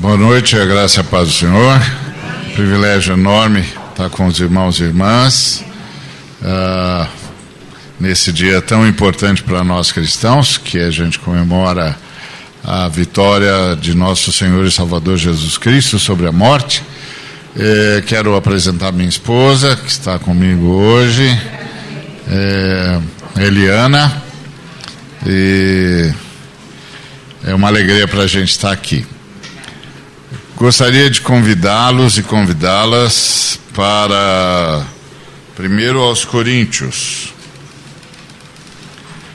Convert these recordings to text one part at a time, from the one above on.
Boa noite, a graça e a paz do Senhor. Privilégio enorme estar com os irmãos e irmãs. Uh, nesse dia tão importante para nós cristãos, que a gente comemora a vitória de nosso Senhor e Salvador Jesus Cristo sobre a morte. Eh, quero apresentar minha esposa, que está comigo hoje, eh, Eliana. E é uma alegria para a gente estar aqui. Gostaria de convidá-los e convidá-las para, primeiro aos Coríntios,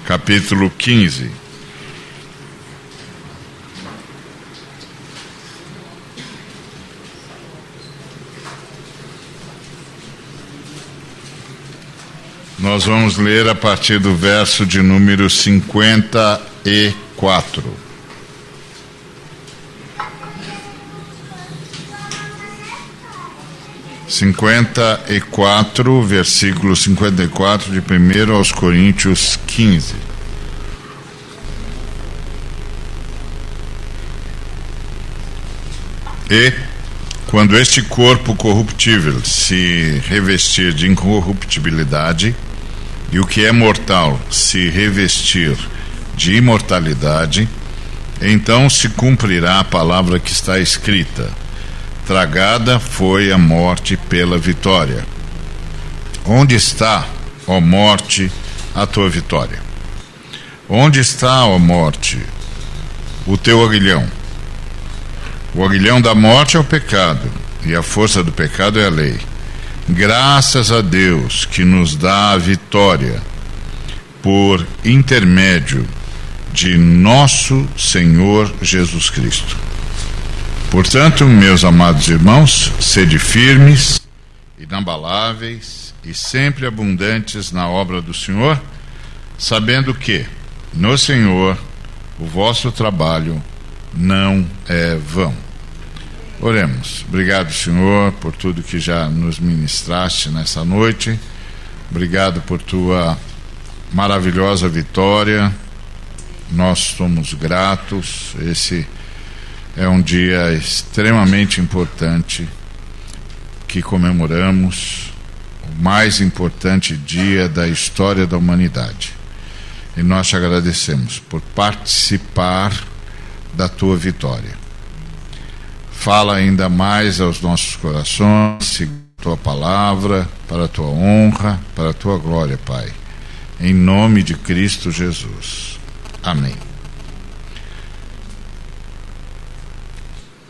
capítulo 15. Nós vamos ler a partir do verso de número 54. Cinquenta e quatro, versículo cinquenta e quatro de primeiro aos Coríntios quinze. E quando este corpo corruptível se revestir de incorruptibilidade, e o que é mortal se revestir de imortalidade, então se cumprirá a palavra que está escrita: Tragada foi a morte pela vitória. Onde está, ó morte, a tua vitória? Onde está, ó morte, o teu aguilhão? O aguilhão da morte é o pecado, e a força do pecado é a lei. Graças a Deus que nos dá a vitória por intermédio de nosso Senhor Jesus Cristo. Portanto, meus amados irmãos, sede firmes, inabaláveis e sempre abundantes na obra do Senhor, sabendo que no Senhor o vosso trabalho não é vão. Oremos. Obrigado, Senhor, por tudo que já nos ministraste nessa noite. Obrigado por tua maravilhosa vitória. Nós somos gratos. Esse é um dia extremamente importante que comemoramos, o mais importante dia da história da humanidade. E nós te agradecemos por participar da tua vitória. Fala ainda mais aos nossos corações, segundo a tua palavra, para a tua honra, para a tua glória, Pai. Em nome de Cristo Jesus. Amém.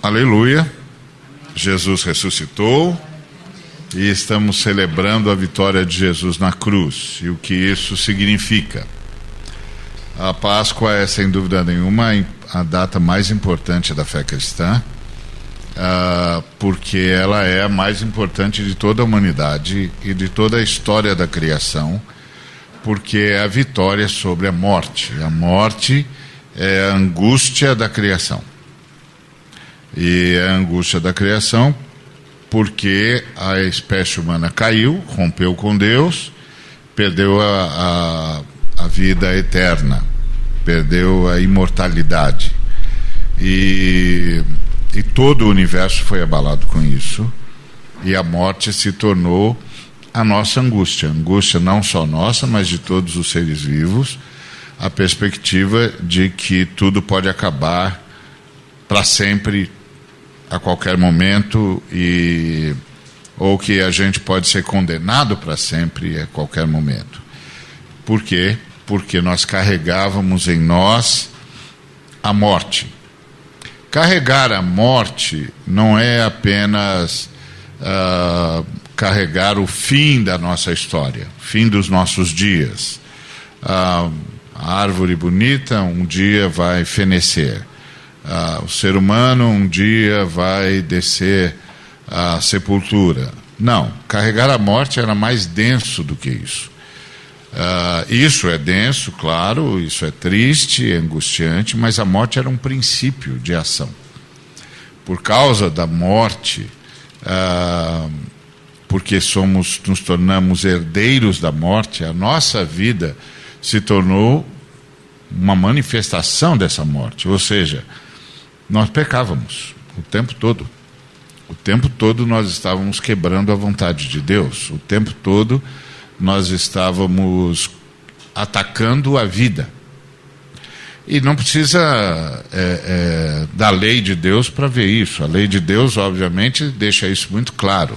Aleluia. Jesus ressuscitou e estamos celebrando a vitória de Jesus na cruz e o que isso significa. A Páscoa é, sem dúvida nenhuma, a data mais importante da fé cristã uh, porque ela é a mais importante de toda a humanidade e de toda a história da criação, porque é a vitória sobre a morte. A morte é a angústia da criação. E é a angústia da criação porque a espécie humana caiu, rompeu com Deus, perdeu a, a, a vida eterna, perdeu a imortalidade. E e todo o universo foi abalado com isso. E a morte se tornou a nossa angústia. Angústia não só nossa, mas de todos os seres vivos. A perspectiva de que tudo pode acabar para sempre, a qualquer momento, e ou que a gente pode ser condenado para sempre a qualquer momento. Por quê? Porque nós carregávamos em nós a morte. Carregar a morte não é apenas uh, carregar o fim da nossa história, fim dos nossos dias. Uh, a árvore bonita um dia vai fenecer. Uh, o ser humano um dia vai descer à sepultura. Não, carregar a morte era mais denso do que isso. Uh, isso é denso, claro, isso é triste, é angustiante, mas a morte era um princípio de ação. Por causa da morte, uh, porque somos, nos tornamos herdeiros da morte, a nossa vida se tornou uma manifestação dessa morte. Ou seja, nós pecávamos. o tempo todo. O tempo todo nós estávamos quebrando a vontade de Deus. O tempo todo nós estávamos atacando a vida. E não precisa é, é, da lei de Deus para ver isso. A lei de Deus, obviamente, deixa isso muito claro.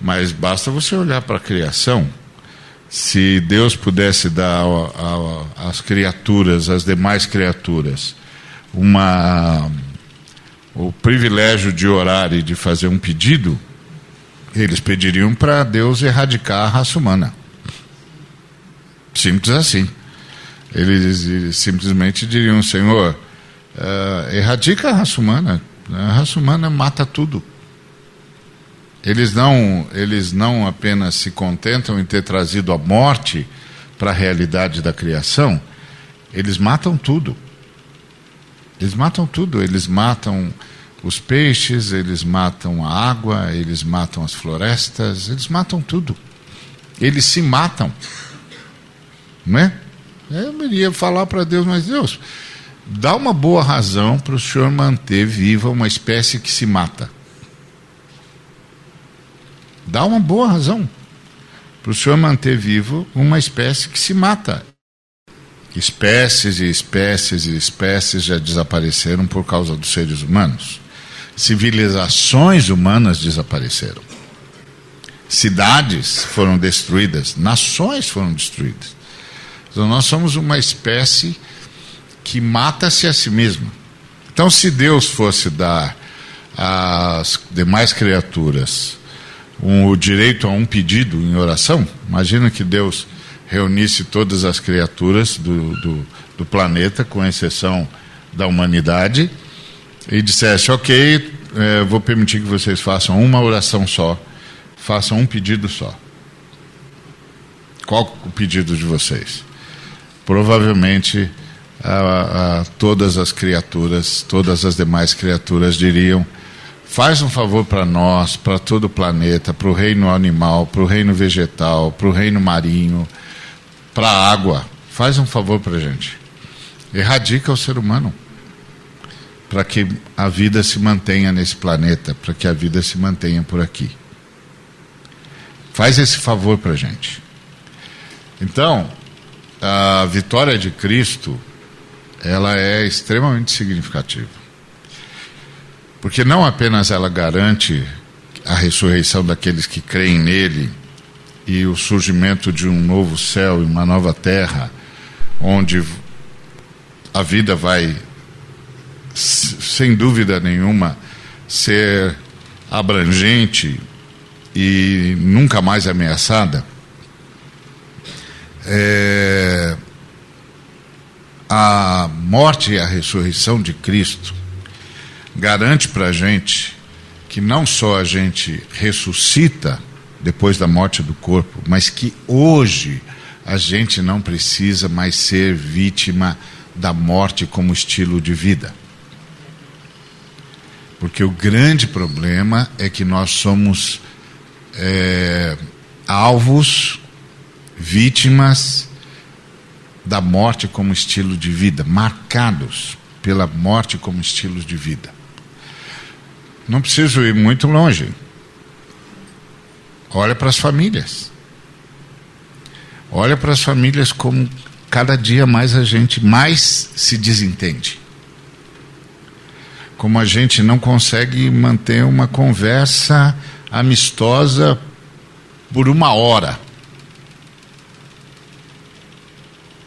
Mas basta você olhar para a criação. Se Deus pudesse dar às criaturas, às demais criaturas, uma, o privilégio de orar e de fazer um pedido, eles pediriam para Deus erradicar a raça humana. Simples assim. Eles simplesmente diriam: Senhor, uh, erradica a raça humana. A raça humana mata tudo. Eles não, eles não apenas se contentam em ter trazido a morte para a realidade da criação, eles matam tudo. Eles matam tudo. Eles matam os peixes, eles matam a água, eles matam as florestas, eles matam tudo. Eles se matam. Não é? Eu iria falar para Deus, mas Deus, dá uma boa razão para o Senhor manter viva uma espécie que se mata. Dá uma boa razão para o Senhor manter vivo uma espécie que se mata. Espécies e espécies e espécies já desapareceram por causa dos seres humanos. Civilizações humanas desapareceram. Cidades foram destruídas, nações foram destruídas. Então nós somos uma espécie que mata-se a si mesma. Então, se Deus fosse dar às demais criaturas um, o direito a um pedido em oração, imagina que Deus reunisse todas as criaturas do, do, do planeta, com exceção da humanidade, e dissesse: Ok, é, vou permitir que vocês façam uma oração só, façam um pedido só. Qual o pedido de vocês? provavelmente a, a, todas as criaturas, todas as demais criaturas diriam: faz um favor para nós, para todo o planeta, para o reino animal, para o reino vegetal, para o reino marinho, para a água. Faz um favor para a gente. Erradica o ser humano para que a vida se mantenha nesse planeta, para que a vida se mantenha por aqui. Faz esse favor para a gente. Então, a vitória de Cristo ela é extremamente significativa. Porque não apenas ela garante a ressurreição daqueles que creem nele e o surgimento de um novo céu e uma nova terra, onde a vida vai, sem dúvida nenhuma, ser abrangente e nunca mais ameaçada é, a morte e a ressurreição de Cristo garante para a gente que não só a gente ressuscita depois da morte do corpo, mas que hoje a gente não precisa mais ser vítima da morte como estilo de vida. Porque o grande problema é que nós somos é, alvos vítimas da morte como estilo de vida, marcados pela morte como estilo de vida. Não preciso ir muito longe. Olha para as famílias. Olha para as famílias como cada dia mais a gente mais se desentende. Como a gente não consegue manter uma conversa amistosa por uma hora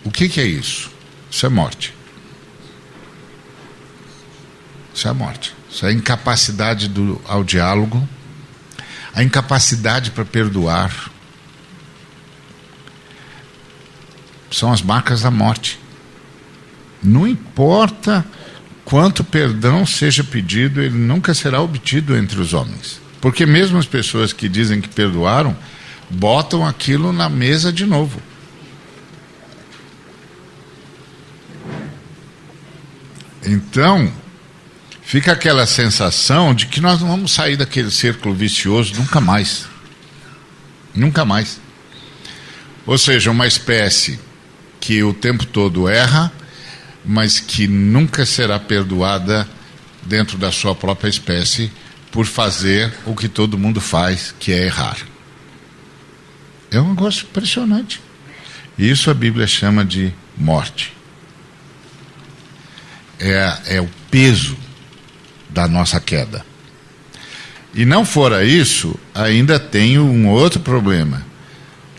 O que, que é isso? Isso é morte. Isso é morte. Isso é incapacidade do, ao diálogo, a incapacidade para perdoar. São as marcas da morte. Não importa quanto perdão seja pedido, ele nunca será obtido entre os homens. Porque mesmo as pessoas que dizem que perdoaram, botam aquilo na mesa de novo. Então, fica aquela sensação de que nós não vamos sair daquele círculo vicioso nunca mais. Nunca mais. Ou seja, uma espécie que o tempo todo erra, mas que nunca será perdoada dentro da sua própria espécie por fazer o que todo mundo faz, que é errar. É um negócio impressionante. Isso a Bíblia chama de morte. É, é o peso da nossa queda. E não fora isso, ainda tem um outro problema,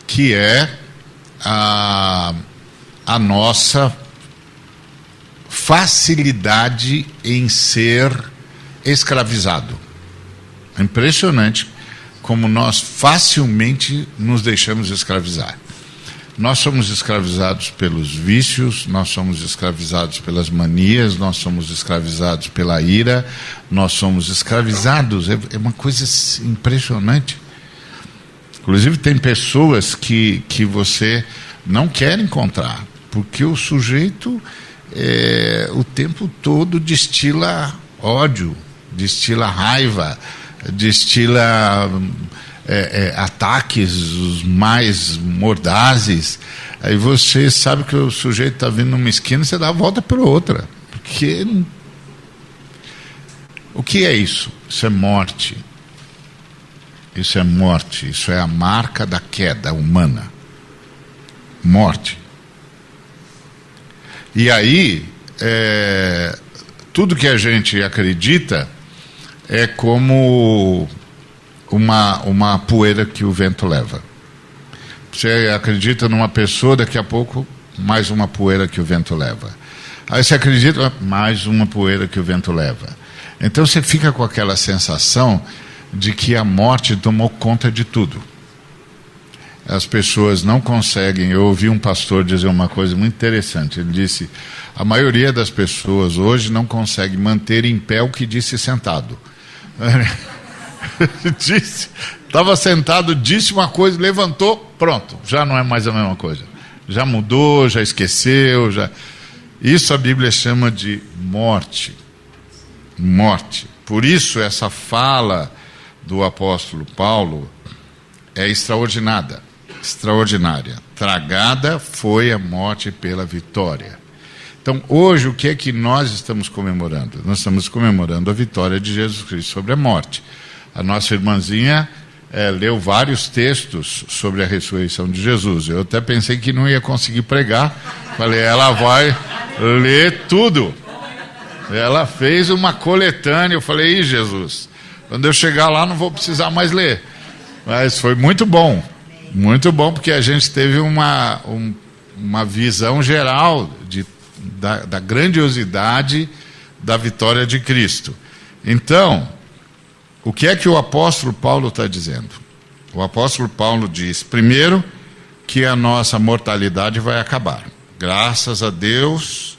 que é a, a nossa facilidade em ser escravizado. Impressionante como nós facilmente nos deixamos escravizar. Nós somos escravizados pelos vícios, nós somos escravizados pelas manias, nós somos escravizados pela ira, nós somos escravizados. É, é uma coisa impressionante. Inclusive, tem pessoas que, que você não quer encontrar, porque o sujeito é, o tempo todo destila ódio, destila raiva, destila é, é, ataques os mais mordazes. Aí você sabe que o sujeito está vindo numa esquina e você dá a volta para outra. Porque. O que é isso? Isso é morte. Isso é morte. Isso é a marca da queda humana. Morte. E aí, é, tudo que a gente acredita é como uma, uma poeira que o vento leva. Você acredita numa pessoa, daqui a pouco, mais uma poeira que o vento leva. Aí você acredita, mais uma poeira que o vento leva. Então você fica com aquela sensação de que a morte tomou conta de tudo. As pessoas não conseguem. Eu ouvi um pastor dizer uma coisa muito interessante. Ele disse: a maioria das pessoas hoje não consegue manter em pé o que disse sentado. disse, estava sentado, disse uma coisa, levantou, pronto, já não é mais a mesma coisa. Já mudou, já esqueceu, já. Isso a Bíblia chama de morte. Morte. Por isso essa fala do apóstolo Paulo é extraordinária, extraordinária. Tragada foi a morte pela vitória. Então, hoje, o que é que nós estamos comemorando? Nós estamos comemorando a vitória de Jesus Cristo sobre a morte. A nossa irmãzinha é, leu vários textos sobre a ressurreição de Jesus. Eu até pensei que não ia conseguir pregar. Falei, ela vai ler tudo. Ela fez uma coletânea. Eu falei, Ih, Jesus, quando eu chegar lá não vou precisar mais ler. Mas foi muito bom. Muito bom, porque a gente teve uma, um, uma visão geral de, da, da grandiosidade da vitória de Cristo. Então, o que é que o apóstolo Paulo está dizendo? O apóstolo Paulo diz, primeiro, que a nossa mortalidade vai acabar. Graças a Deus,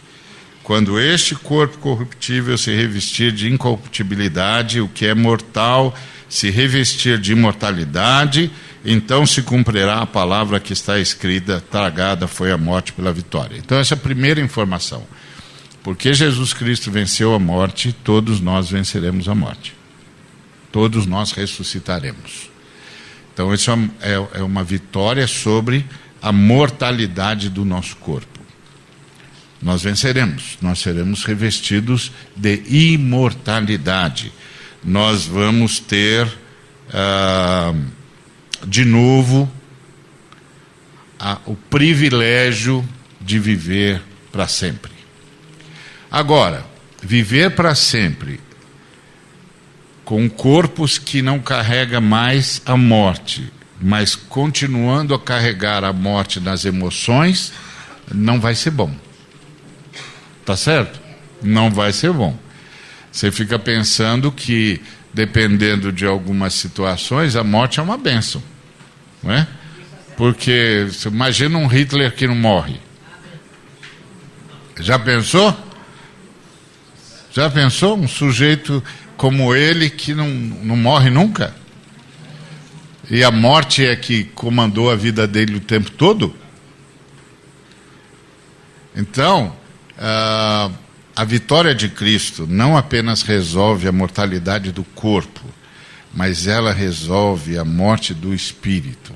quando este corpo corruptível se revestir de incorruptibilidade, o que é mortal se revestir de imortalidade, então se cumprirá a palavra que está escrita: tragada foi a morte pela vitória. Então, essa é a primeira informação. Porque Jesus Cristo venceu a morte, todos nós venceremos a morte todos nós ressuscitaremos. Então, isso é, é, é uma vitória sobre a mortalidade do nosso corpo. Nós venceremos, nós seremos revestidos de imortalidade. Nós vamos ter, ah, de novo, a, o privilégio de viver para sempre. Agora, viver para sempre com corpos que não carrega mais a morte, mas continuando a carregar a morte nas emoções, não vai ser bom. Tá certo? Não vai ser bom. Você fica pensando que, dependendo de algumas situações, a morte é uma benção. Não é? Porque imagina um Hitler que não morre. Já pensou? Já pensou um sujeito como ele que não, não morre nunca? E a morte é que comandou a vida dele o tempo todo? Então, uh, a vitória de Cristo não apenas resolve a mortalidade do corpo, mas ela resolve a morte do espírito,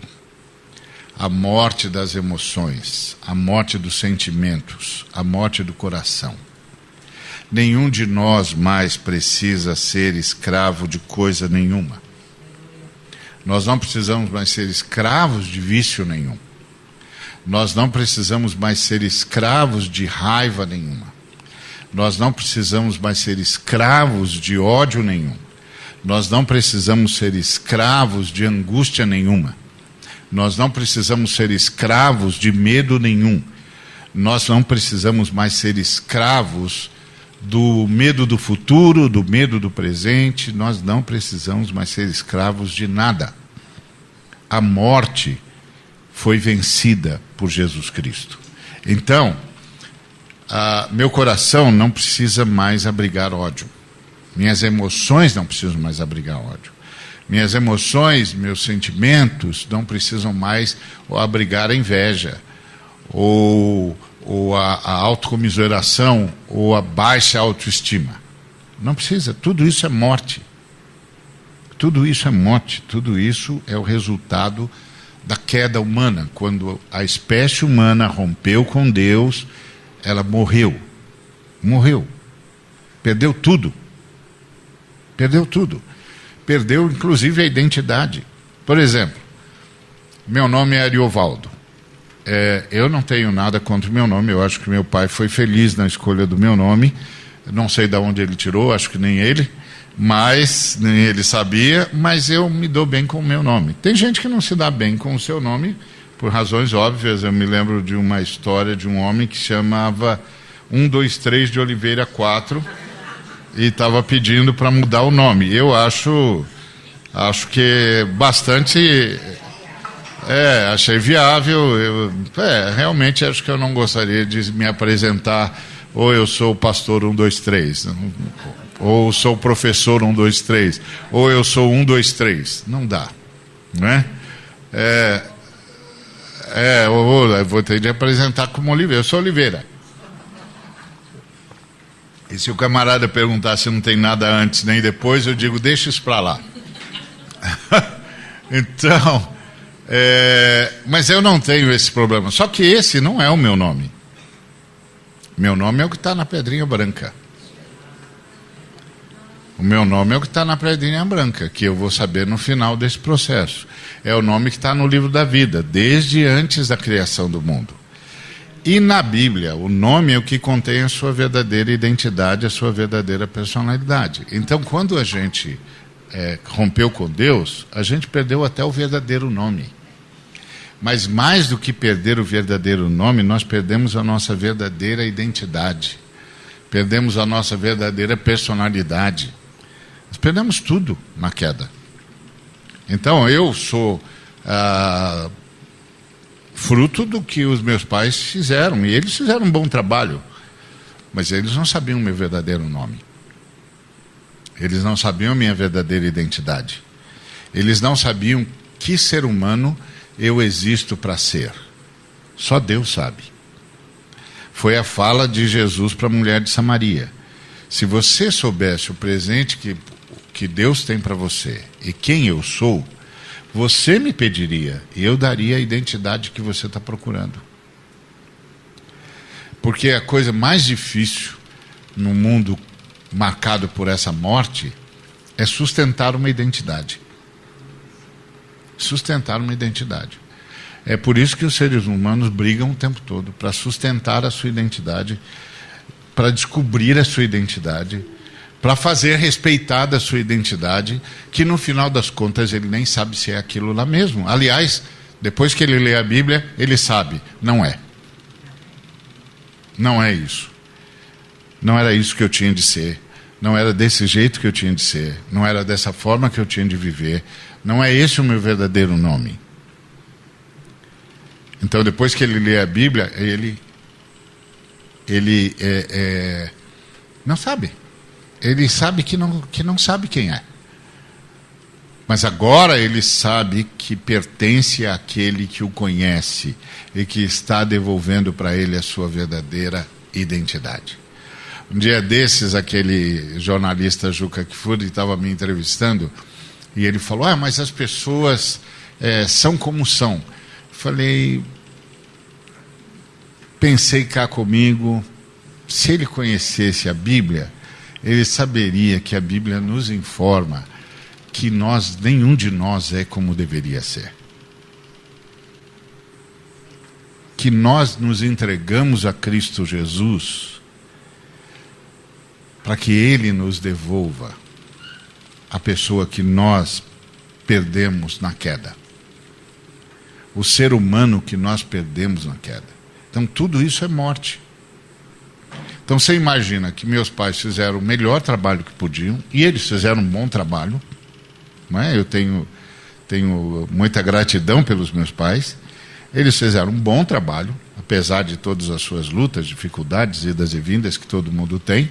a morte das emoções, a morte dos sentimentos, a morte do coração. Nenhum de nós mais precisa ser escravo de coisa nenhuma. Nós não precisamos mais ser escravos de vício nenhum. Nós não precisamos mais ser escravos de raiva nenhuma. Nós não precisamos mais ser escravos de ódio nenhum. Nós não precisamos ser escravos de angústia nenhuma. Nós não precisamos ser escravos de medo nenhum. Nós não precisamos mais ser escravos do medo do futuro, do medo do presente. Nós não precisamos mais ser escravos de nada. A morte foi vencida por Jesus Cristo. Então, meu coração não precisa mais abrigar ódio. Minhas emoções não precisam mais abrigar ódio. Minhas emoções, meus sentimentos não precisam mais abrigar a inveja, ou, ou a, a autocomiseração, ou a baixa autoestima. Não precisa, tudo isso é morte. Tudo isso é morte, tudo isso é o resultado da queda humana. Quando a espécie humana rompeu com Deus, ela morreu. Morreu. Perdeu tudo. Perdeu tudo. Perdeu, inclusive, a identidade. Por exemplo, meu nome é Ariovaldo. É, eu não tenho nada contra o meu nome, eu acho que meu pai foi feliz na escolha do meu nome. Não sei de onde ele tirou, acho que nem ele, mas nem ele sabia, mas eu me dou bem com o meu nome. Tem gente que não se dá bem com o seu nome por razões óbvias. Eu me lembro de uma história de um homem que chamava 123 de Oliveira 4 e estava pedindo para mudar o nome. Eu acho, acho que bastante, é, achei viável. Eu, é, realmente acho que eu não gostaria de me apresentar ou eu sou o pastor 123, ou sou o professor 123, ou eu sou 123. Não dá, não é? É, é eu vou ter de apresentar como Oliveira. Eu sou Oliveira. E se o camarada perguntar se não tem nada antes nem depois, eu digo, deixa isso para lá. então, é, mas eu não tenho esse problema. Só que esse não é o meu nome. Meu nome é o que está na pedrinha branca. O meu nome é o que está na pedrinha branca, que eu vou saber no final desse processo. É o nome que está no livro da vida, desde antes da criação do mundo. E na Bíblia, o nome é o que contém a sua verdadeira identidade, a sua verdadeira personalidade. Então, quando a gente é, rompeu com Deus, a gente perdeu até o verdadeiro nome. Mas mais do que perder o verdadeiro nome, nós perdemos a nossa verdadeira identidade. Perdemos a nossa verdadeira personalidade. Nós perdemos tudo na queda. Então, eu sou. Ah, fruto do que os meus pais fizeram. E eles fizeram um bom trabalho. Mas eles não sabiam o meu verdadeiro nome. Eles não sabiam a minha verdadeira identidade. Eles não sabiam que ser humano eu existo para ser. Só Deus sabe. Foi a fala de Jesus para a mulher de Samaria. Se você soubesse o presente que, que Deus tem para você e quem eu sou, você me pediria e eu daria a identidade que você está procurando. Porque a coisa mais difícil no mundo marcado por essa morte é sustentar uma identidade. Sustentar uma identidade. É por isso que os seres humanos brigam o tempo todo para sustentar a sua identidade, para descobrir a sua identidade para fazer respeitada a sua identidade, que no final das contas ele nem sabe se é aquilo lá mesmo. Aliás, depois que ele lê a Bíblia, ele sabe, não é. Não é isso. Não era isso que eu tinha de ser. Não era desse jeito que eu tinha de ser. Não era dessa forma que eu tinha de viver. Não é esse o meu verdadeiro nome. Então, depois que ele lê a Bíblia, ele, ele é, é, não sabe ele sabe que não, que não sabe quem é. Mas agora ele sabe que pertence àquele que o conhece e que está devolvendo para ele a sua verdadeira identidade. Um dia desses, aquele jornalista Juca Kfouri estava me entrevistando e ele falou: Ah, mas as pessoas é, são como são. Falei, pensei cá comigo, se ele conhecesse a Bíblia, ele saberia que a Bíblia nos informa que nós, nenhum de nós é como deveria ser. Que nós nos entregamos a Cristo Jesus para que Ele nos devolva a pessoa que nós perdemos na queda. O ser humano que nós perdemos na queda. Então, tudo isso é morte. Então, você imagina que meus pais fizeram o melhor trabalho que podiam, e eles fizeram um bom trabalho. Não é? Eu tenho, tenho muita gratidão pelos meus pais. Eles fizeram um bom trabalho, apesar de todas as suas lutas, dificuldades, idas e vindas que todo mundo tem.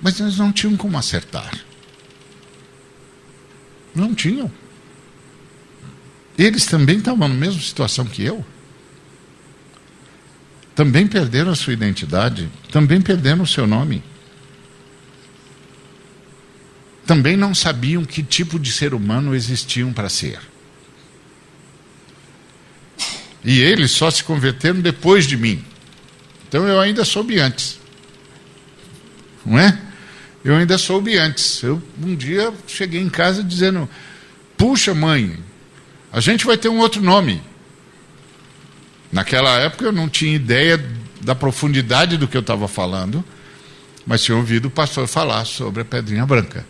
Mas eles não tinham como acertar. Não tinham. Eles também estavam na mesma situação que eu. Também perderam a sua identidade, também perderam o seu nome. Também não sabiam que tipo de ser humano existiam para ser. E eles só se converteram depois de mim. Então eu ainda soube antes. Não é? Eu ainda soube antes. Eu um dia cheguei em casa dizendo: Puxa, mãe, a gente vai ter um outro nome. Naquela época eu não tinha ideia da profundidade do que eu estava falando, mas tinha ouvido o pastor falar sobre a pedrinha branca.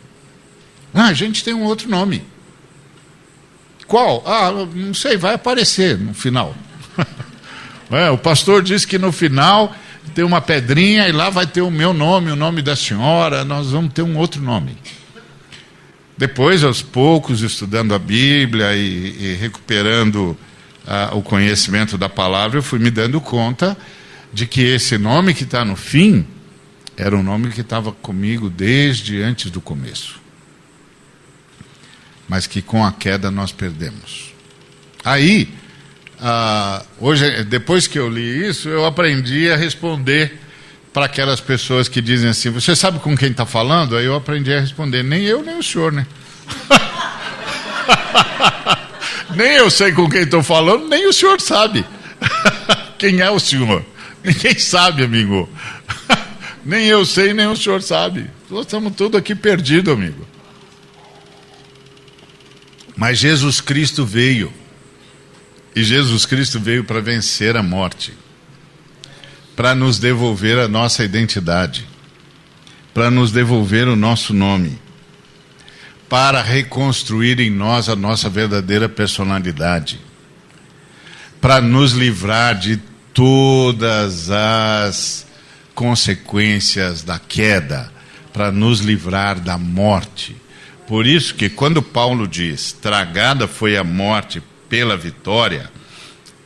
Ah, a gente tem um outro nome. Qual? Ah, não sei, vai aparecer no final. é, o pastor disse que no final tem uma pedrinha e lá vai ter o meu nome, o nome da senhora, nós vamos ter um outro nome. Depois, aos poucos, estudando a Bíblia e, e recuperando ah, o conhecimento da palavra, eu fui me dando conta de que esse nome que está no fim era um nome que estava comigo desde antes do começo. Mas que com a queda nós perdemos. Aí, ah, hoje, depois que eu li isso, eu aprendi a responder para aquelas pessoas que dizem assim: Você sabe com quem está falando? Aí eu aprendi a responder: Nem eu, nem o senhor, né? nem eu sei com quem estou falando, nem o senhor sabe. quem é o senhor? Ninguém sabe, amigo. nem eu sei, nem o senhor sabe. Nós estamos todos aqui perdidos, amigo. Mas Jesus Cristo veio. E Jesus Cristo veio para vencer a morte, para nos devolver a nossa identidade, para nos devolver o nosso nome, para reconstruir em nós a nossa verdadeira personalidade, para nos livrar de todas as consequências da queda, para nos livrar da morte. Por isso que quando Paulo diz: "Tragada foi a morte pela vitória,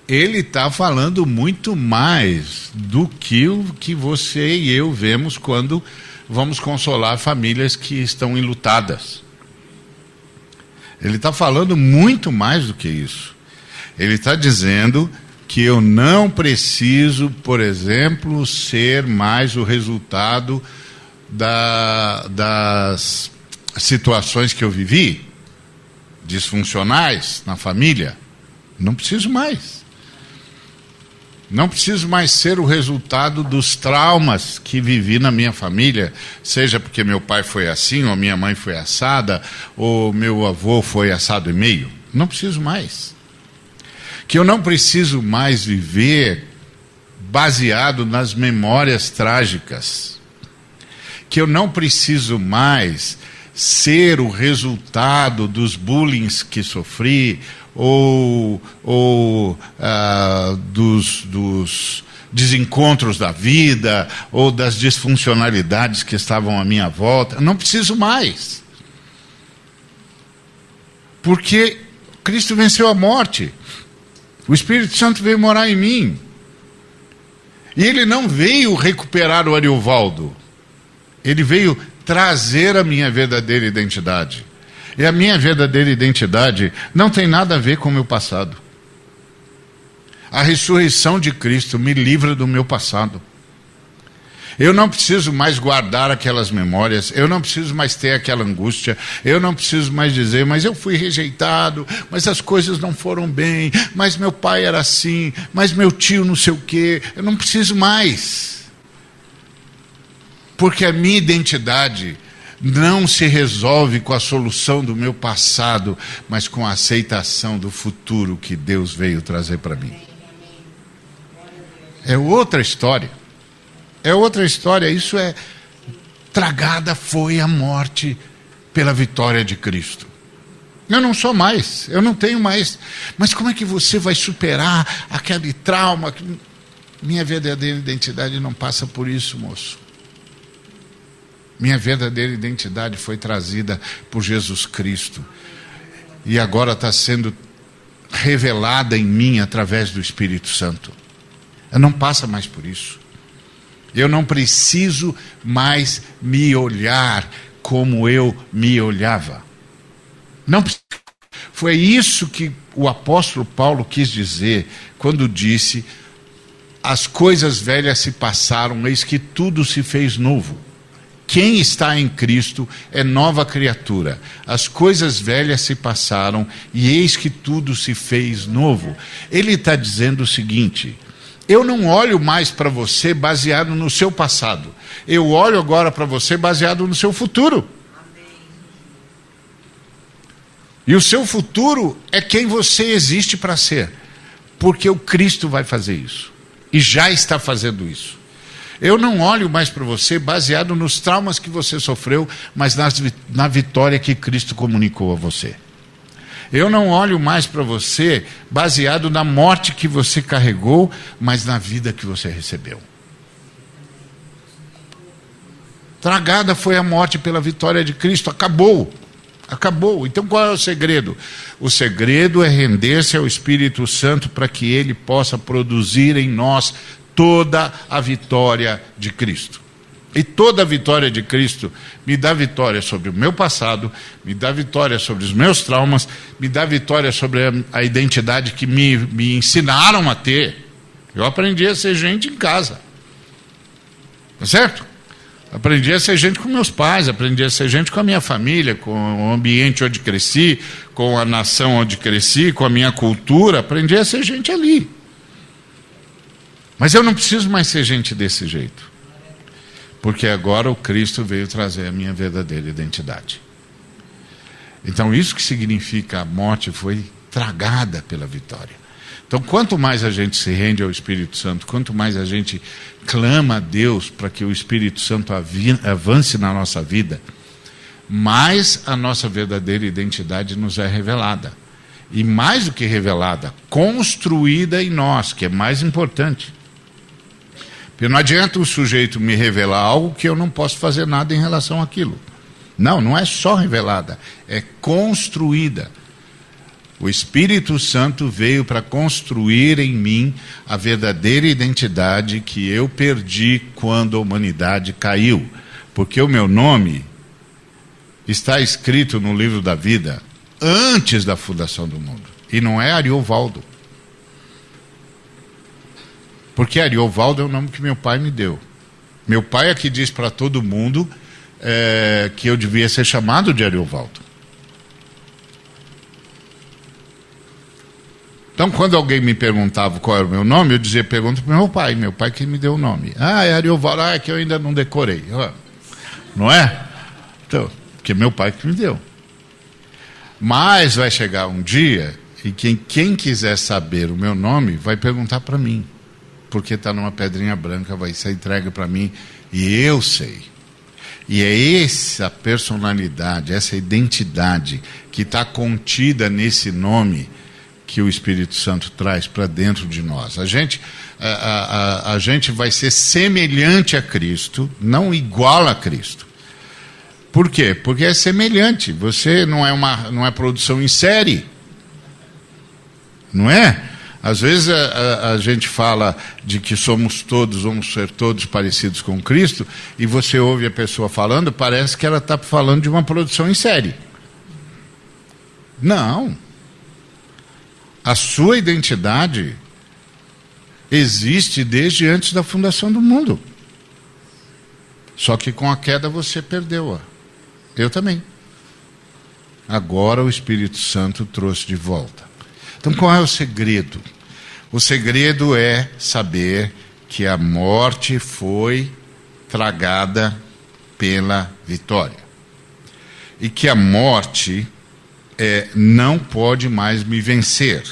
ele está falando muito mais do que o que você e eu vemos quando vamos consolar famílias que estão enlutadas. Ele está falando muito mais do que isso. Ele está dizendo que eu não preciso, por exemplo, ser mais o resultado da, das situações que eu vivi disfuncionais na família, não preciso mais. Não preciso mais ser o resultado dos traumas que vivi na minha família, seja porque meu pai foi assim, ou minha mãe foi assada, ou meu avô foi assado e meio. Não preciso mais. Que eu não preciso mais viver baseado nas memórias trágicas. Que eu não preciso mais ser o resultado dos bullying que sofri ou, ou ah, dos, dos desencontros da vida ou das disfuncionalidades que estavam à minha volta. Não preciso mais. Porque Cristo venceu a morte. O Espírito Santo veio morar em mim. E ele não veio recuperar o Ariovaldo. Ele veio trazer a minha verdadeira identidade. E a minha verdadeira identidade não tem nada a ver com o meu passado. A ressurreição de Cristo me livra do meu passado. Eu não preciso mais guardar aquelas memórias, eu não preciso mais ter aquela angústia, eu não preciso mais dizer, mas eu fui rejeitado, mas as coisas não foram bem, mas meu pai era assim, mas meu tio não sei o quê. Eu não preciso mais. Porque a minha identidade não se resolve com a solução do meu passado, mas com a aceitação do futuro que Deus veio trazer para mim. É outra história. É outra história. Isso é. Tragada foi a morte pela vitória de Cristo. Eu não sou mais, eu não tenho mais. Mas como é que você vai superar aquele trauma? Minha verdadeira identidade não passa por isso, moço. Minha verdadeira identidade foi trazida por Jesus Cristo. E agora está sendo revelada em mim através do Espírito Santo. Eu não passa mais por isso. Eu não preciso mais me olhar como eu me olhava. Não foi isso que o apóstolo Paulo quis dizer quando disse: as coisas velhas se passaram, eis que tudo se fez novo. Quem está em Cristo é nova criatura. As coisas velhas se passaram e eis que tudo se fez novo. Ele está dizendo o seguinte: eu não olho mais para você baseado no seu passado. Eu olho agora para você baseado no seu futuro. E o seu futuro é quem você existe para ser. Porque o Cristo vai fazer isso. E já está fazendo isso. Eu não olho mais para você baseado nos traumas que você sofreu, mas nas, na vitória que Cristo comunicou a você. Eu não olho mais para você baseado na morte que você carregou, mas na vida que você recebeu. Tragada foi a morte pela vitória de Cristo, acabou. Acabou. Então qual é o segredo? O segredo é render-se ao Espírito Santo para que ele possa produzir em nós toda a vitória de Cristo. E toda a vitória de Cristo me dá vitória sobre o meu passado, me dá vitória sobre os meus traumas, me dá vitória sobre a, identidade que me, me ensinaram a ter. Eu aprendi a ser gente em casa. Tá certo? Aprendi a ser gente com meus pais, aprendi a ser gente com a minha família, com o ambiente onde cresci, com a nação onde cresci, com a minha cultura, aprendi a ser gente ali. Mas eu não preciso mais ser gente desse jeito. Porque agora o Cristo veio trazer a minha verdadeira identidade. Então, isso que significa a morte foi tragada pela vitória. Então, quanto mais a gente se rende ao Espírito Santo, quanto mais a gente clama a Deus para que o Espírito Santo avance na nossa vida, mais a nossa verdadeira identidade nos é revelada. E mais do que revelada, construída em nós, que é mais importante. Porque não adianta o sujeito me revelar algo que eu não posso fazer nada em relação àquilo. Não, não é só revelada, é construída. O Espírito Santo veio para construir em mim a verdadeira identidade que eu perdi quando a humanidade caiu. Porque o meu nome está escrito no livro da vida antes da fundação do mundo. E não é Ariovaldo. Porque Ariovaldo é o nome que meu pai me deu. Meu pai é que diz para todo mundo é, que eu devia ser chamado de Ariovaldo. Então, quando alguém me perguntava qual era o meu nome, eu dizia, pergunta para meu pai, meu pai que me deu o nome. Ah, é Ariovaldo, ah, é que eu ainda não decorei. Não é? Então, porque meu pai que me deu. Mas vai chegar um dia em que quem quiser saber o meu nome vai perguntar para mim porque está numa pedrinha branca, vai ser entregue para mim e eu sei. E é essa personalidade, essa identidade que está contida nesse nome que o Espírito Santo traz para dentro de nós. A gente, a, a, a gente vai ser semelhante a Cristo, não igual a Cristo. Por quê? Porque é semelhante. Você não é uma não é produção em série. Não é? Às vezes a, a, a, gente fala de que somos todos, vamos ser todos parecidos com Cristo, e você ouve a pessoa falando, parece que ela está falando de uma produção em série. Não. A sua identidade existe desde antes da fundação do mundo. Só que com a queda você perdeu-a. Eu também. Agora o Espírito Santo trouxe de volta. Então qual é o segredo? O segredo é saber que a morte foi tragada pela vitória. E que a morte é, não pode mais me vencer.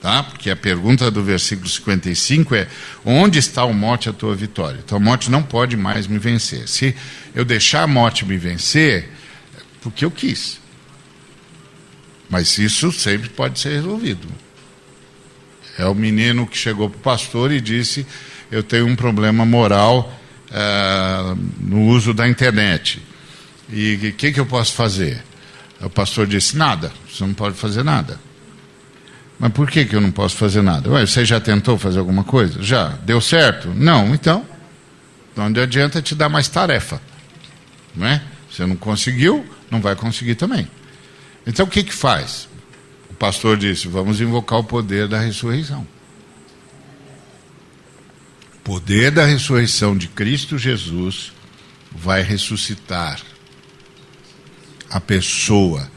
Tá? Porque a pergunta do versículo 55 é: onde está a morte a tua vitória? Então a morte não pode mais me vencer. Se eu deixar a morte me vencer, é porque eu quis. Mas isso sempre pode ser resolvido. É o menino que chegou para o pastor e disse: Eu tenho um problema moral uh, no uso da internet. E o que, que eu posso fazer? O pastor disse: Nada, você não pode fazer nada. Mas por que, que eu não posso fazer nada? Ué, você já tentou fazer alguma coisa? Já. Deu certo? Não, então. Não adianta te dar mais tarefa. Não é? Você não conseguiu, não vai conseguir também. Então o que, que faz? O pastor disse: vamos invocar o poder da ressurreição. O poder da ressurreição de Cristo Jesus vai ressuscitar a pessoa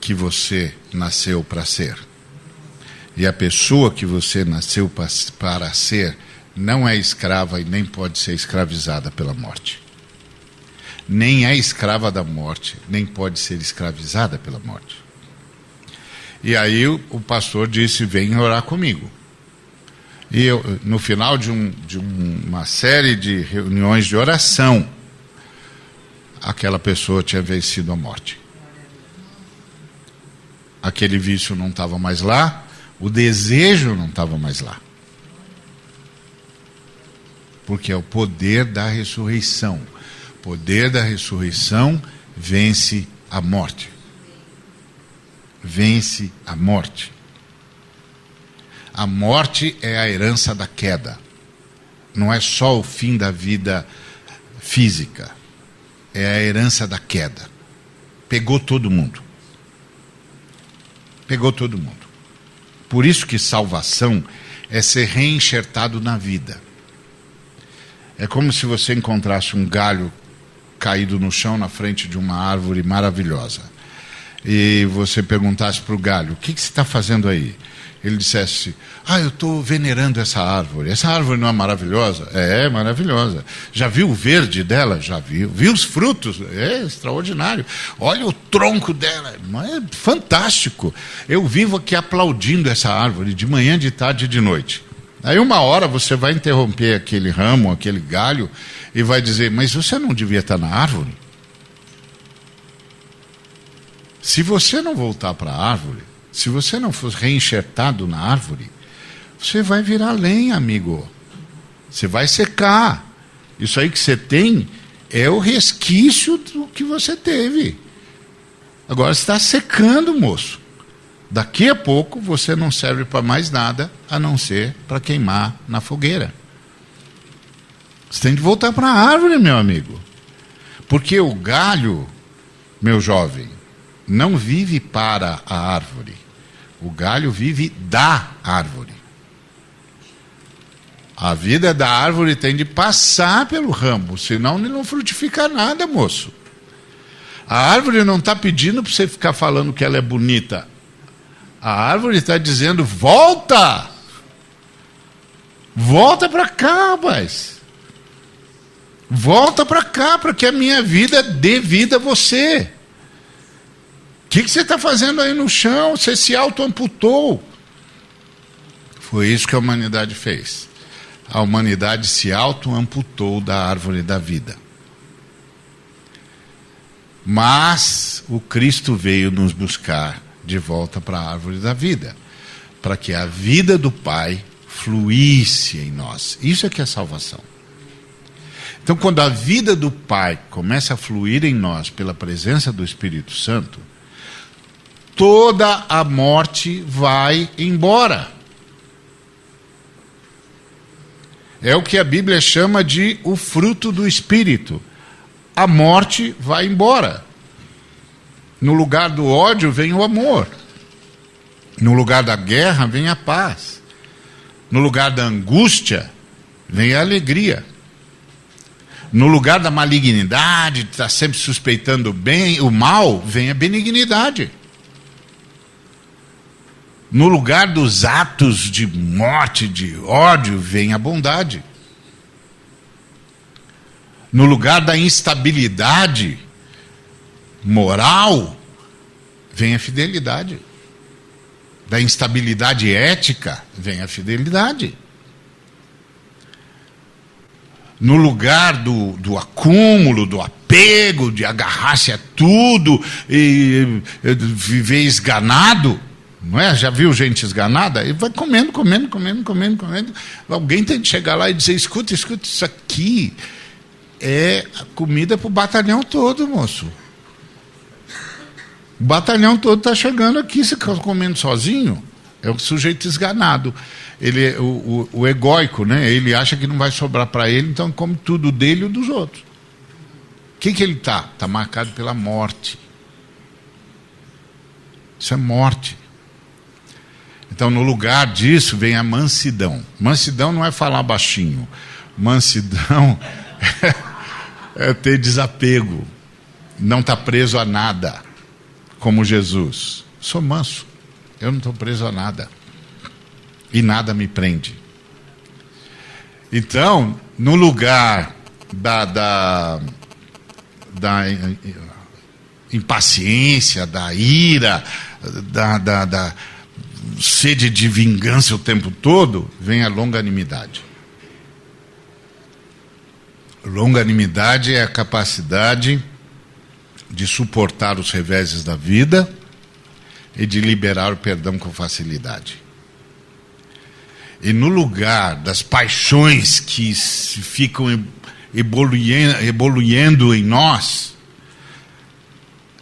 que você nasceu para ser. E a pessoa que você nasceu para ser não é escrava e nem pode ser escravizada pela morte. Nem é escrava da morte, nem pode ser escravizada pela morte. E aí o, pastor disse: Vem orar comigo. E eu, no final de, um, de uma série de reuniões de oração, aquela pessoa tinha vencido a morte. Aquele vício não estava mais lá, o desejo não estava mais lá. Porque é o poder da ressurreição. Poder da ressurreição vence a morte vence a morte. A morte é a herança da queda. Não é só o fim da vida física. É a herança da queda. Pegou todo mundo. Pegou todo mundo. Por isso que salvação é ser reenxertado na vida. É como se você encontrasse um galho caído no chão na frente de uma árvore maravilhosa e você perguntasse para o galho: o que, que você está fazendo aí? Ele dissesse: Ah, eu estou venerando essa árvore. Essa árvore não é maravilhosa? É, é maravilhosa. Já viu o verde dela? Já viu. Viu os frutos? É extraordinário. Olha o tronco dela. É fantástico. Eu vivo aqui aplaudindo essa árvore de manhã, de tarde e de noite. Aí uma hora você vai interromper aquele ramo, aquele galho, e vai dizer: Mas você não devia estar na árvore? Se você não voltar para a árvore, se você não for reenxertado na árvore, você vai virar lenha, amigo. Você vai secar. Isso aí que você tem é o resquício do que você teve. Agora está secando, moço. Daqui a pouco você não serve para mais nada a não ser para queimar na fogueira. Você tem que voltar para a árvore, meu amigo. Porque o galho, meu jovem, não vive para a árvore. O galho vive da árvore. A vida da árvore tem de passar pelo ramo, senão ele não frutifica nada, moço. A árvore não está pedindo para você ficar falando que ela é bonita. A árvore está dizendo: volta! Volta para cá, rapaz. Volta para cá, para que a minha vida dê vida a você que, que você está fazendo aí no chão? Você se auto-amputou. Foi isso que a humanidade fez. A humanidade se auto-amputou da árvore da vida. Mas o Cristo veio nos buscar de volta para a árvore da vida, para que a vida do Pai fluísse em nós. Isso é que é salvação. Então, quando a vida do Pai começa a fluir em nós pela presença do Espírito Santo, toda a morte vai embora. É o que a Bíblia chama de o fruto do Espírito. A morte vai embora. No lugar do ódio vem o amor. No lugar da guerra vem a paz. No lugar da angústia vem a alegria. No lugar da malignidade, de estar sempre suspeitando o bem, o mal, vem a benignidade. No lugar dos atos de morte, de ódio, vem a bondade. No lugar da instabilidade moral, vem a fidelidade. Da instabilidade ética, vem a fidelidade. No lugar do, do acúmulo, do apego, de agarrar-se a tudo e, e viver esganado, não é? Já viu gente esganada? E vai comendo, comendo, comendo, comendo, comendo. Alguém tem que chegar lá e dizer: escuta, escuta, isso aqui é comida para o batalhão todo, moço. O batalhão todo está chegando aqui, você está comendo sozinho. É um sujeito esganado. Ele o, o, o egóico, né? Ele acha que não vai sobrar para ele, então come tudo dele e dos outros. O que, que ele está? Está marcado pela morte. Isso é morte. Então, no lugar disso, vem a mansidão. Mansidão não é falar baixinho. Mansidão é, é ter desapego. Não estar tá preso a nada, como Jesus. Sou manso. Eu não estou preso a nada. E nada me prende. Então, no lugar da, da, da impaciência, da ira, da, da, da sede de vingança o tempo todo, vem a longanimidade. Longanimidade é a capacidade de suportar os reveses da vida e de liberar o perdão com facilidade. E no lugar das paixões que ficam evoluindo em nós,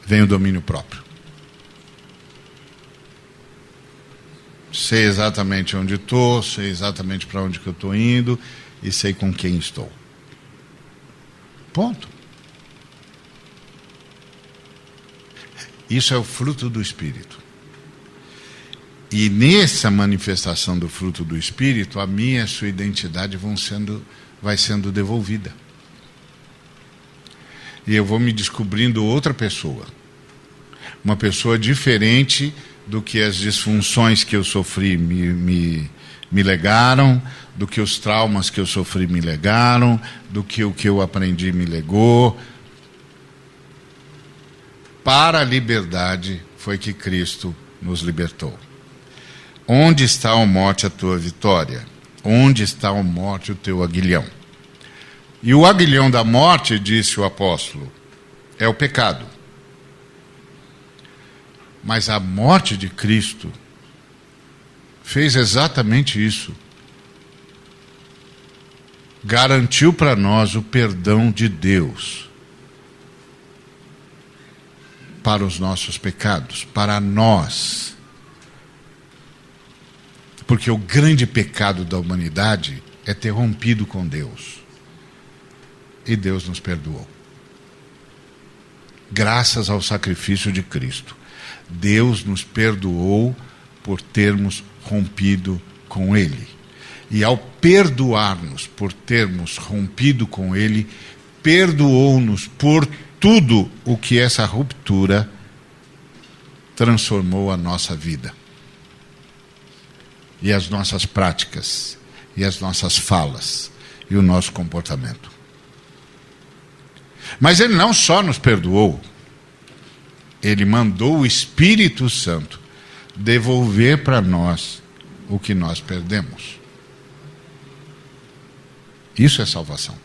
vem o domínio próprio. sei exatamente onde estou, sei exatamente para onde que eu estou indo e sei com quem estou. Ponto. Isso é o fruto do Espírito. E nessa manifestação do fruto do Espírito, a minha e a sua identidade vão sendo, vai sendo devolvida. E eu vou me descobrindo outra pessoa. Uma pessoa diferente do que as disfunções que eu sofri me, me, me legaram, do que os traumas que eu sofri me legaram, do que o que eu aprendi me legou. Para a liberdade foi que Cristo nos libertou. Onde está a morte a tua vitória? Onde está a morte o teu aguilhão? E o aguilhão da morte, disse o apóstolo, é o pecado. Mas a morte de Cristo fez exatamente isso. Garantiu para nós o perdão de Deus para os nossos pecados, para nós. Porque o grande pecado da humanidade é ter rompido com Deus. E Deus nos perdoou. Graças ao sacrifício de Cristo. Deus nos perdoou por termos rompido com Ele. E ao perdoar-nos por termos rompido com Ele, perdoou-nos por tudo o que essa ruptura transformou a nossa vida. E as nossas práticas, e as nossas falas, e o nosso comportamento. Mas Ele não só nos perdoou, ele mandou o Espírito Santo devolver para nós o que nós perdemos. Isso é salvação.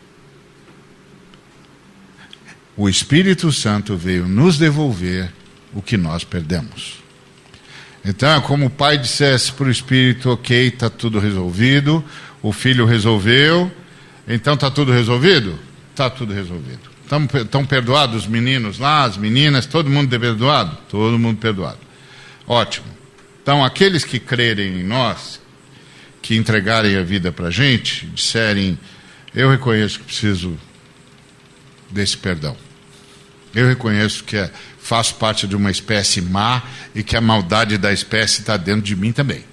O Espírito Santo veio nos devolver o que nós perdemos. Então como o pai dissesse para o Espírito: Ok, está tudo resolvido, o filho resolveu, então está tudo resolvido? Está tudo resolvido. Estão perdoados os meninos lá, as meninas, todo mundo perdoado? Todo mundo perdoado. Ótimo. Então, aqueles que crerem em nós, que entregarem a vida para a gente, disserem: Eu reconheço que preciso desse perdão. Eu reconheço que é, faço parte de uma espécie má e que a maldade da espécie está dentro de mim também.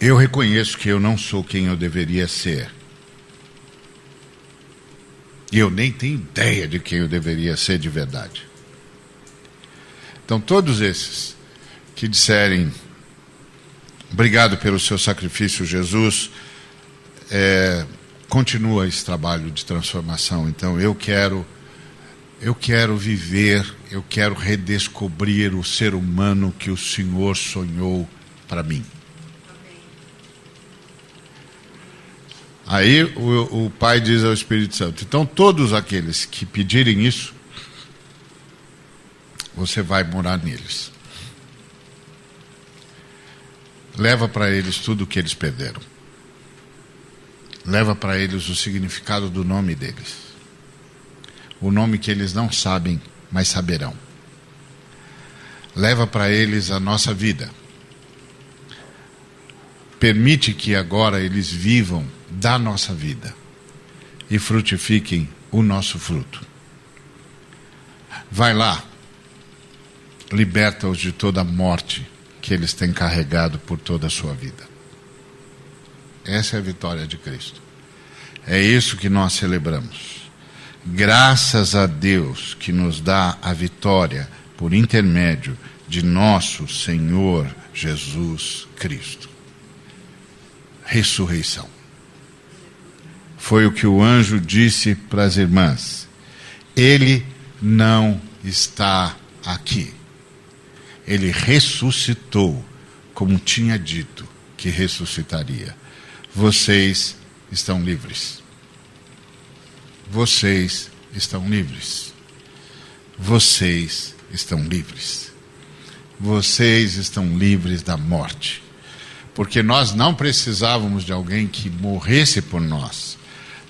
Eu reconheço que eu não sou quem eu deveria ser. E eu nem tenho ideia de quem eu deveria ser de verdade. Então, todos esses que disserem, obrigado pelo seu sacrifício, Jesus, é, continua esse trabalho de transformação. Então eu quero eu quero viver, eu quero redescobrir o ser humano que o Senhor sonhou para mim. Aí o, o Pai diz ao Espírito Santo: então todos aqueles que pedirem isso, você vai morar neles. Leva para eles tudo o que eles perderam. Leva para eles o significado do nome deles. O nome que eles não sabem, mas saberão. Leva para eles a nossa vida. Permite que agora eles vivam da nossa vida e frutifiquem o nosso fruto. Vai lá, liberta-os de toda a morte que eles têm carregado por toda a sua vida. Essa é a vitória de Cristo. É isso que nós celebramos. Graças a Deus que nos dá a vitória por intermédio de nosso Senhor Jesus Cristo. Ressurreição. Foi o que o anjo disse para as irmãs. Ele não está aqui ele ressuscitou, como tinha dito que ressuscitaria. Vocês estão livres. Vocês estão livres. Vocês estão livres. Vocês estão livres da morte. Porque nós não precisávamos de alguém que morresse por nós.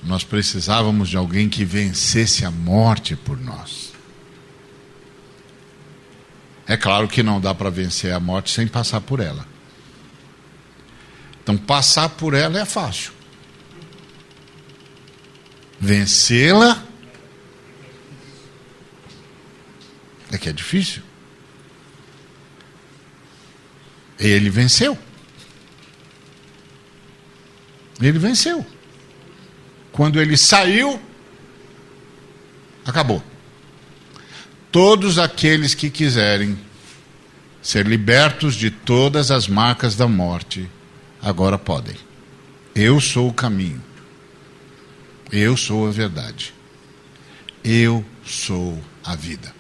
Nós precisávamos de alguém que vencesse a morte por nós. É claro que não dá para vencer a morte sem passar por ela. Então, passar por ela é fácil. Vencê-la é que é difícil. Ele venceu. Ele venceu. Quando ele saiu, acabou. Todos aqueles que quiserem ser libertos de todas as marcas da morte, agora podem. Eu sou o caminho. Eu sou a verdade. Eu sou a vida.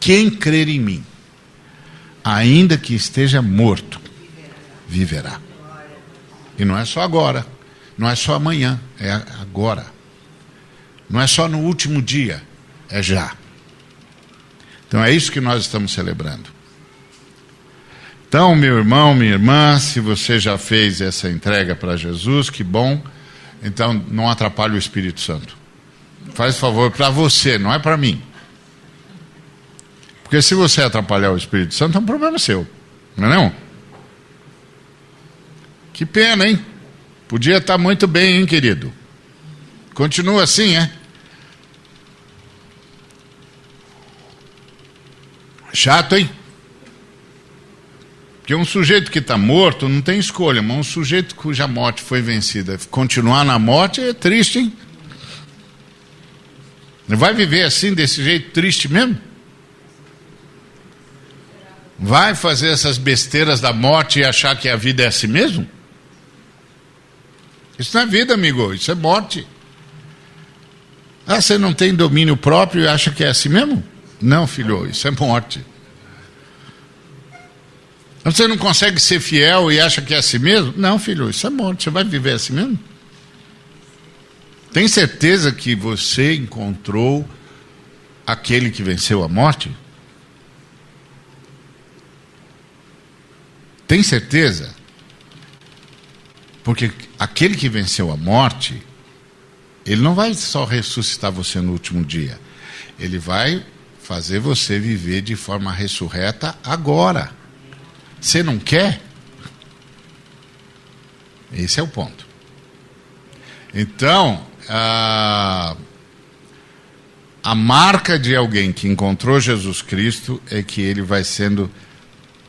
Quem crer em mim, ainda que esteja morto, viverá. E não é só agora, não é só amanhã, é agora. Não é só no último dia, é já. Então é isso que nós estamos celebrando. Então, meu irmão, minha irmã, se você já fez essa entrega para Jesus, que bom. Então, não atrapalhe o Espírito Santo. Faz favor para você, não é para mim. Porque se você atrapalhar o Espírito Santo, é um problema seu. Não é não? Que pena, hein? Podia estar muito bem, hein, querido? Continua assim, é? Chato, hein? Porque um sujeito que está morto não tem escolha, mas um sujeito cuja morte foi vencida, continuar na morte é triste, hein? Vai viver assim, desse jeito triste mesmo? Vai fazer essas besteiras da morte e achar que a vida é assim mesmo? Isso não é vida, amigo, isso é morte. Ah, você não tem domínio próprio e acha que é assim mesmo? Não, filho, isso é morte. Você não consegue ser fiel e acha que é assim mesmo? Não, filho, isso é morte. Você vai viver assim mesmo? Tem certeza que você encontrou aquele que venceu a morte? Tem certeza? Porque aquele que venceu a morte, ele não vai só ressuscitar você no último dia. Ele vai fazer você viver de forma ressurreta agora. Você não quer? Esse é o ponto. Então, a, a marca de alguém que encontrou Jesus Cristo é que ele vai sendo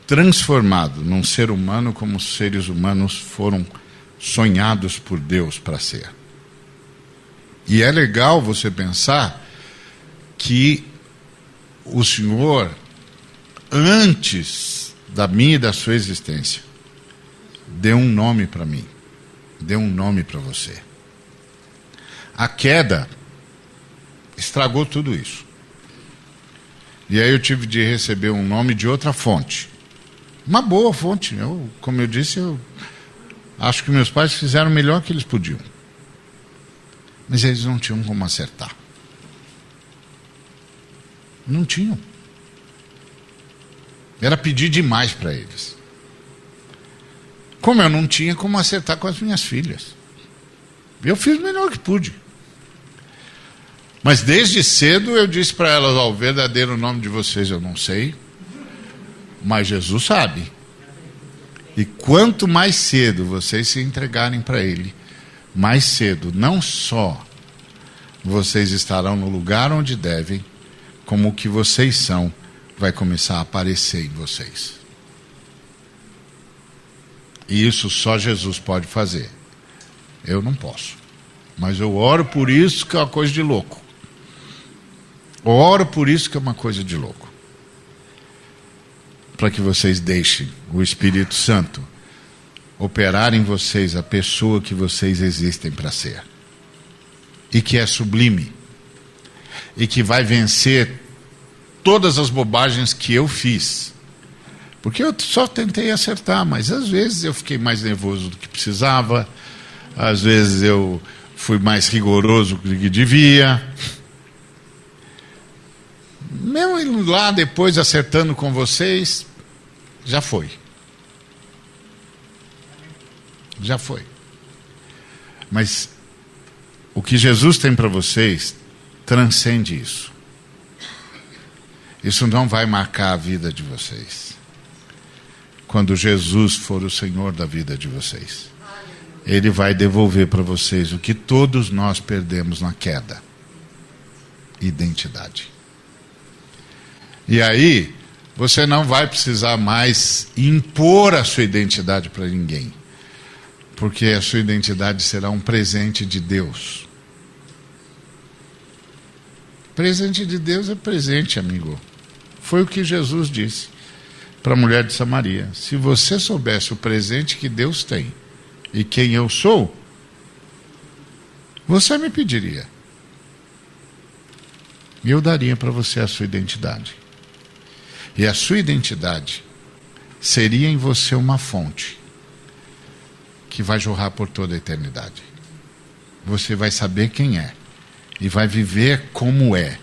transformado num ser humano como os seres humanos foram sonhados por Deus para ser. E é legal você pensar que o Senhor, antes da minha e da sua existência, deu um nome para mim. deu um nome para você. A queda estragou tudo isso. E aí eu tive de receber um nome de outra fonte. Uma boa fonte. Eu, como eu disse, eu acho que meus pais fizeram o melhor que eles podiam. Mas eles não tinham como acertar. Não tinham. Era pedir demais para eles. Como eu não tinha como acertar com as minhas filhas. Eu fiz o melhor que pude. Mas desde cedo eu disse para elas: ó, o verdadeiro nome de vocês eu não sei, mas Jesus sabe. E quanto mais cedo vocês se entregarem para Ele, mais cedo, não só vocês estarão no lugar onde devem, como o que vocês são vai começar a aparecer em vocês. E isso só Jesus pode fazer. Eu não posso. Mas eu oro por isso que é uma coisa de louco. Oro por isso que é uma coisa de louco. Para que vocês deixem o Espírito Santo operar em vocês a pessoa que vocês existem para ser. E que é sublime. E que vai vencer todas as bobagens que eu fiz. Porque eu só tentei acertar, mas às vezes eu fiquei mais nervoso do que precisava, às vezes eu fui mais rigoroso do que devia mesmo indo lá depois acertando com vocês, já foi. Já foi. Mas o que Jesus tem para vocês transcende isso. Isso não vai marcar a vida de vocês. Quando Jesus for o Senhor da vida de vocês, Ele vai devolver para vocês o que todos nós perdemos na queda: identidade. E aí, você não vai precisar mais impor a sua identidade para ninguém, porque a sua identidade será um presente de Deus. Presente de Deus é presente, amigo. Foi o que Jesus disse para a mulher de Samaria: Se você soubesse o presente que Deus tem e quem eu sou, você me pediria. E eu daria para você a sua identidade. E a sua identidade seria em você uma fonte que vai jorrar por toda a eternidade. Você vai saber quem é e vai viver como é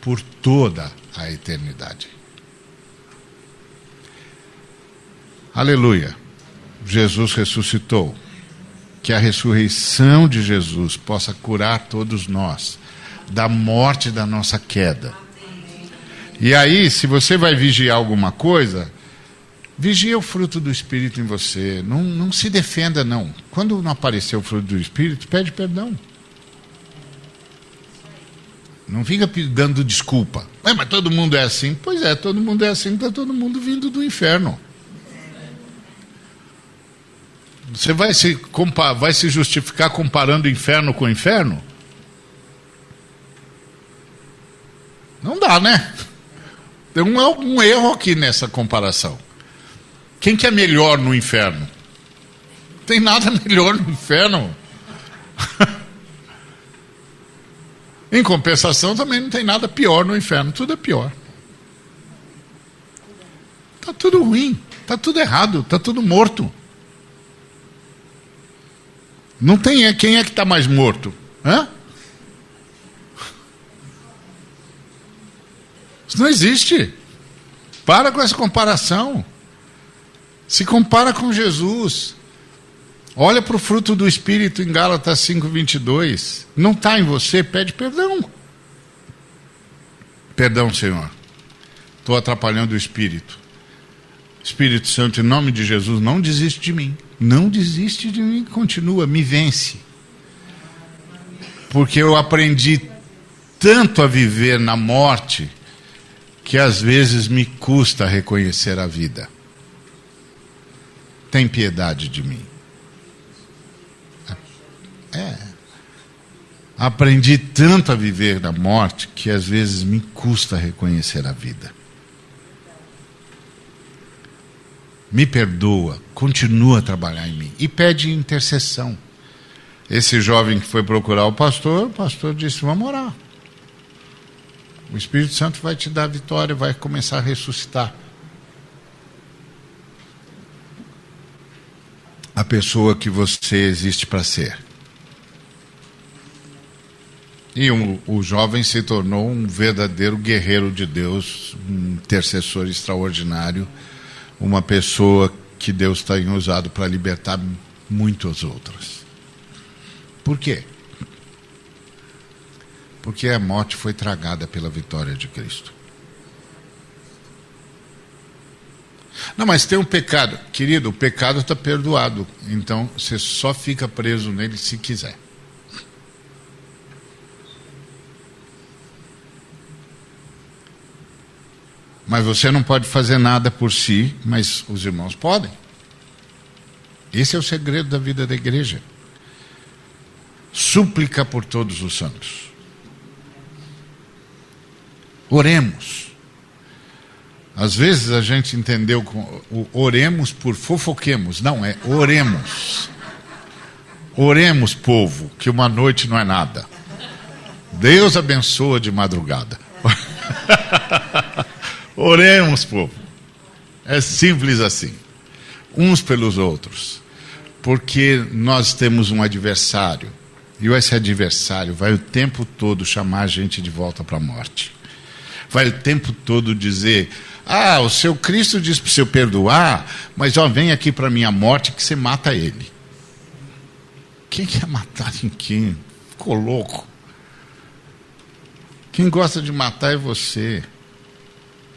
por toda a eternidade. Aleluia. Jesus ressuscitou. Que a ressurreição de Jesus possa curar todos nós da morte da nossa queda e aí, se você vai vigiar alguma coisa, vigia o fruto do Espírito em você. Não, não se defenda, não. Quando não aparecer o fruto do Espírito, pede perdão. Não fica dando desculpa. É, mas todo mundo é assim. Pois é, todo mundo é assim, está todo mundo vindo do inferno. Você vai se, vai se justificar comparando inferno com inferno? Não dá, né? Tem um, um erro aqui nessa comparação. Quem que é melhor no inferno? Tem nada melhor no inferno. em compensação, também não tem nada pior no inferno. Tudo é pior. Está tudo ruim. Está tudo errado. Está tudo morto. Não tem quem é que está mais morto? Hã? Isso não existe. Para com essa comparação. Se compara com Jesus. Olha para o fruto do Espírito em Gálatas 5,22. Não está em você, pede perdão. Perdão, Senhor. Estou atrapalhando o Espírito. Espírito Santo, em nome de Jesus, não desiste de mim. Não desiste de mim, continua, me vence. Porque eu aprendi tanto a viver na morte que às vezes me custa reconhecer a vida. Tem piedade de mim. É. Aprendi tanto a viver na morte que às vezes me custa reconhecer a vida. me perdoa, continua a trabalhar em mim. E pede intercessão. Esse jovem que foi procurar o pastor, o pastor disse: Vamos orar. O Espírito Santo vai te dar vitória, vai começar a ressuscitar. A pessoa que você existe para ser. E um, o jovem se tornou um verdadeiro guerreiro de Deus, um intercessor extraordinário, uma pessoa que Deus tem usado para libertar muitas outras. Por quê? Porque a morte foi tragada pela vitória de Cristo. Não, mas tem um pecado. Querido, o pecado está perdoado. Então você só fica preso nele se quiser. Mas você não pode fazer nada por si, mas os irmãos podem. Esse é o segredo da vida da igreja. Súplica por todos os santos. Oremos. Às vezes a gente entendeu o oremos por fofoquemos. Não, é oremos. Oremos, povo, que uma noite não é nada. Deus abençoa de madrugada. Oremos, povo. É simples assim. Uns pelos outros. Porque nós temos um adversário. E esse adversário vai o tempo todo chamar a gente de volta para a morte. Vai o tempo todo dizer: Ah, o seu Cristo diz para você perdoar, mas ó, vem aqui para minha morte que você mata ele. Quem quer matar em quem? Ficou louco. Quem gosta de matar é você.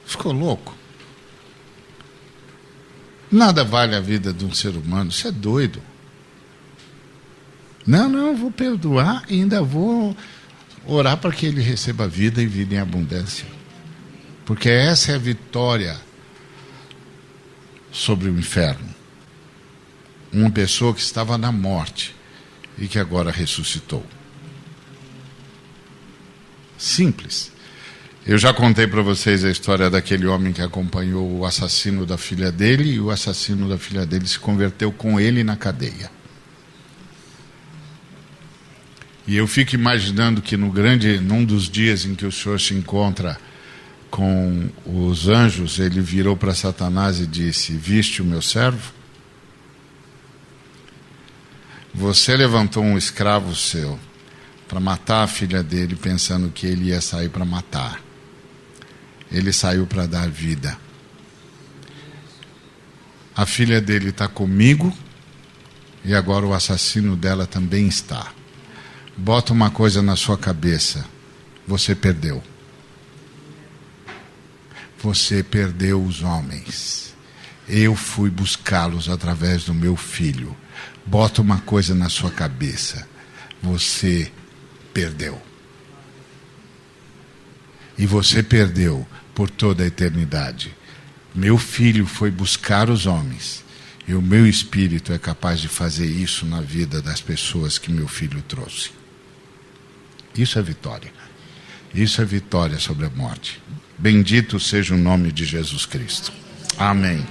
Ficou louco? Nada vale a vida de um ser humano. Você é doido. Não, não, vou perdoar e ainda vou orar para que ele receba vida e vida em abundância. Porque essa é a vitória sobre o inferno. Uma pessoa que estava na morte e que agora ressuscitou. Simples. Eu já contei para vocês a história daquele homem que acompanhou o assassino da filha dele e o assassino da filha dele se converteu com ele na cadeia. E eu fico imaginando que no grande, num dos dias em que o Senhor se encontra com os anjos, ele virou para Satanás e disse: Viste o meu servo? Você levantou um escravo seu para matar a filha dele, pensando que ele ia sair para matar ele saiu para dar vida. A filha dele está comigo e agora o assassino dela também está. Bota uma coisa na sua cabeça: você perdeu. Você perdeu os homens. Eu fui buscá-los através do meu filho. Bota uma coisa na sua cabeça: você perdeu. E você perdeu por toda a eternidade. Meu filho foi buscar os homens, e o meu espírito é capaz de fazer isso na vida das pessoas que meu filho trouxe. Isso é vitória. Isso é vitória sobre a morte. Bendito seja o nome de Jesus Cristo. Amém.